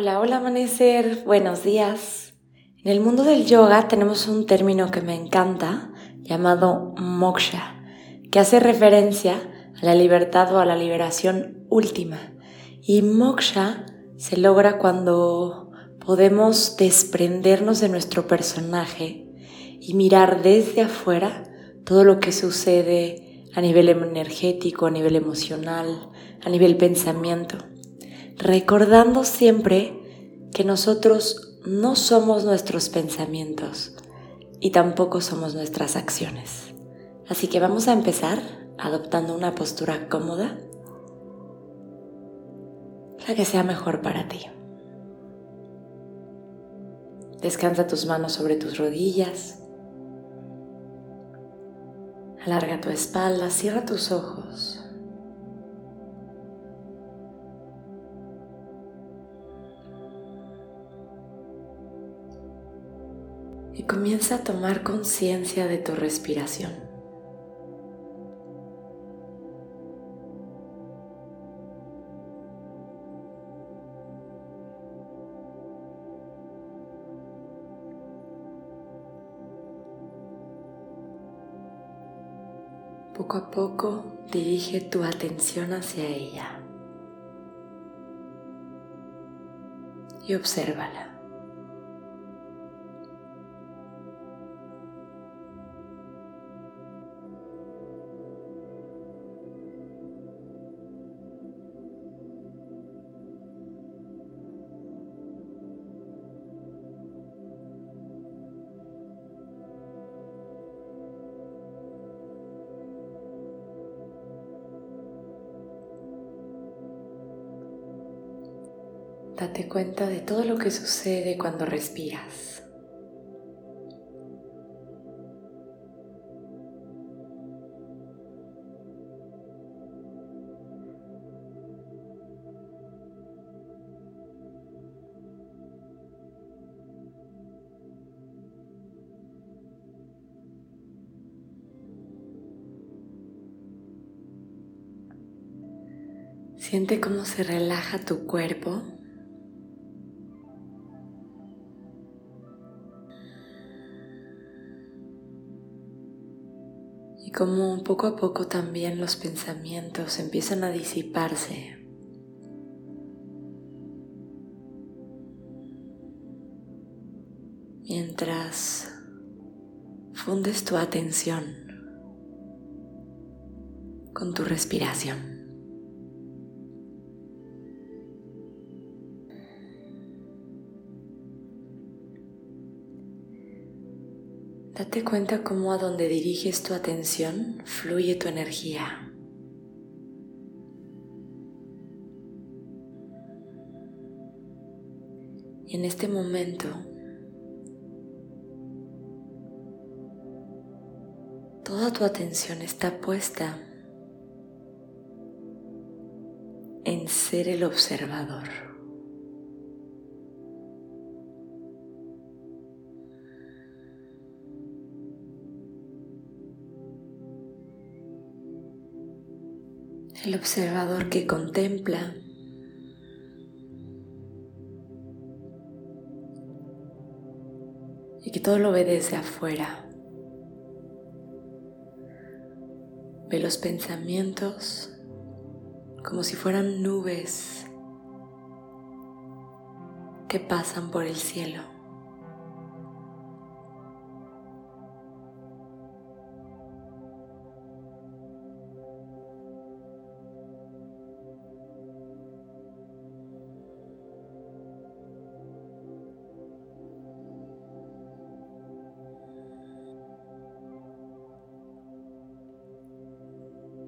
Hola, hola amanecer, buenos días. En el mundo del yoga tenemos un término que me encanta llamado moksha, que hace referencia a la libertad o a la liberación última. Y moksha se logra cuando podemos desprendernos de nuestro personaje y mirar desde afuera todo lo que sucede a nivel energético, a nivel emocional, a nivel pensamiento recordando siempre que nosotros no somos nuestros pensamientos y tampoco somos nuestras acciones. Así que vamos a empezar adoptando una postura cómoda, la que sea mejor para ti. Descansa tus manos sobre tus rodillas. Alarga tu espalda, cierra tus ojos. Y comienza a tomar conciencia de tu respiración. Poco a poco dirige tu atención hacia ella y obsérvala. Date cuenta de todo lo que sucede cuando respiras. Siente cómo se relaja tu cuerpo y como poco a poco también los pensamientos empiezan a disiparse. Mientras fundes tu atención con tu respiración. Date cuenta cómo a donde diriges tu atención fluye tu energía. Y en este momento toda tu atención está puesta en ser el observador. El observador que contempla y que todo lo ve desde afuera. Ve los pensamientos como si fueran nubes que pasan por el cielo.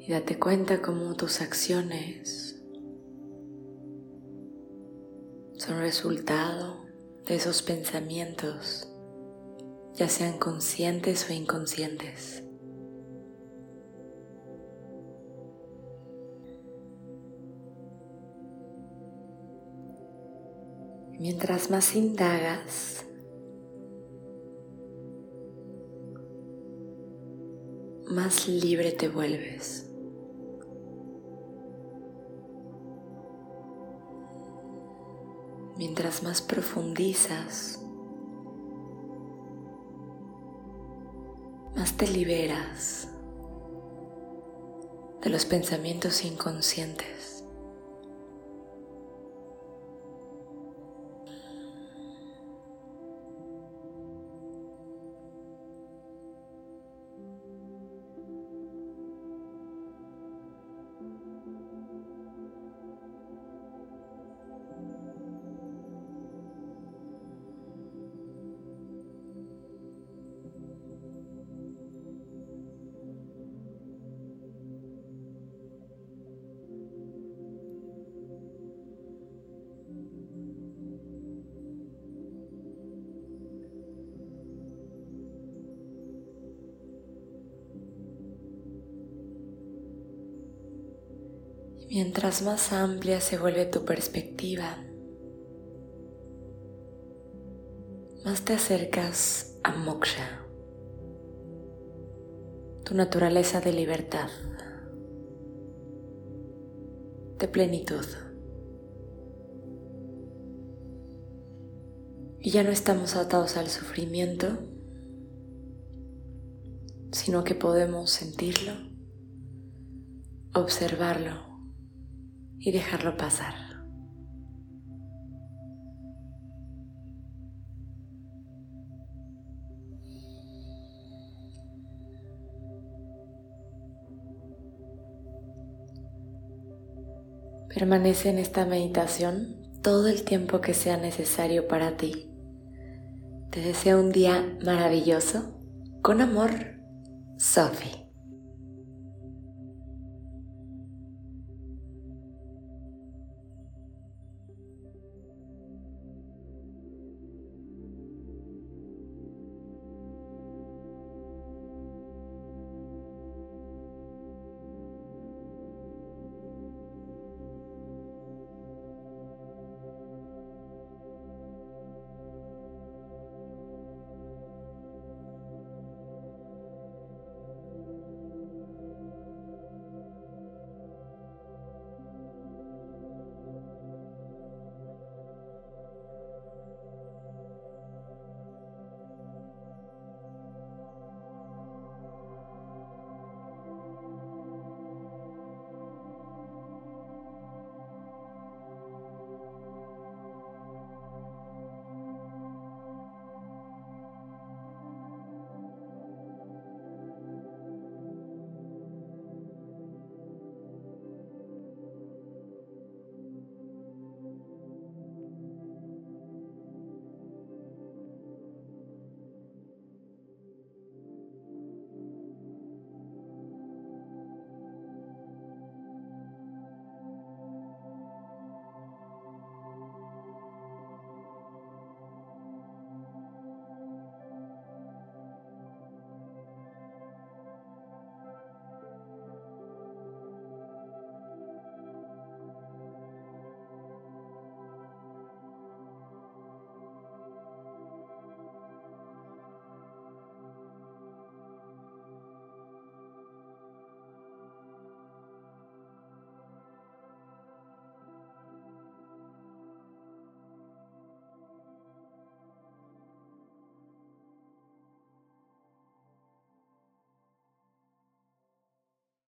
Y date cuenta cómo tus acciones son resultado de esos pensamientos, ya sean conscientes o inconscientes. Mientras más indagas, más libre te vuelves. Mientras más profundizas, más te liberas de los pensamientos inconscientes. Mientras más amplia se vuelve tu perspectiva, más te acercas a moksha, tu naturaleza de libertad, de plenitud. Y ya no estamos atados al sufrimiento, sino que podemos sentirlo, observarlo y dejarlo pasar. Permanece en esta meditación todo el tiempo que sea necesario para ti. Te deseo un día maravilloso. Con amor, Sophie.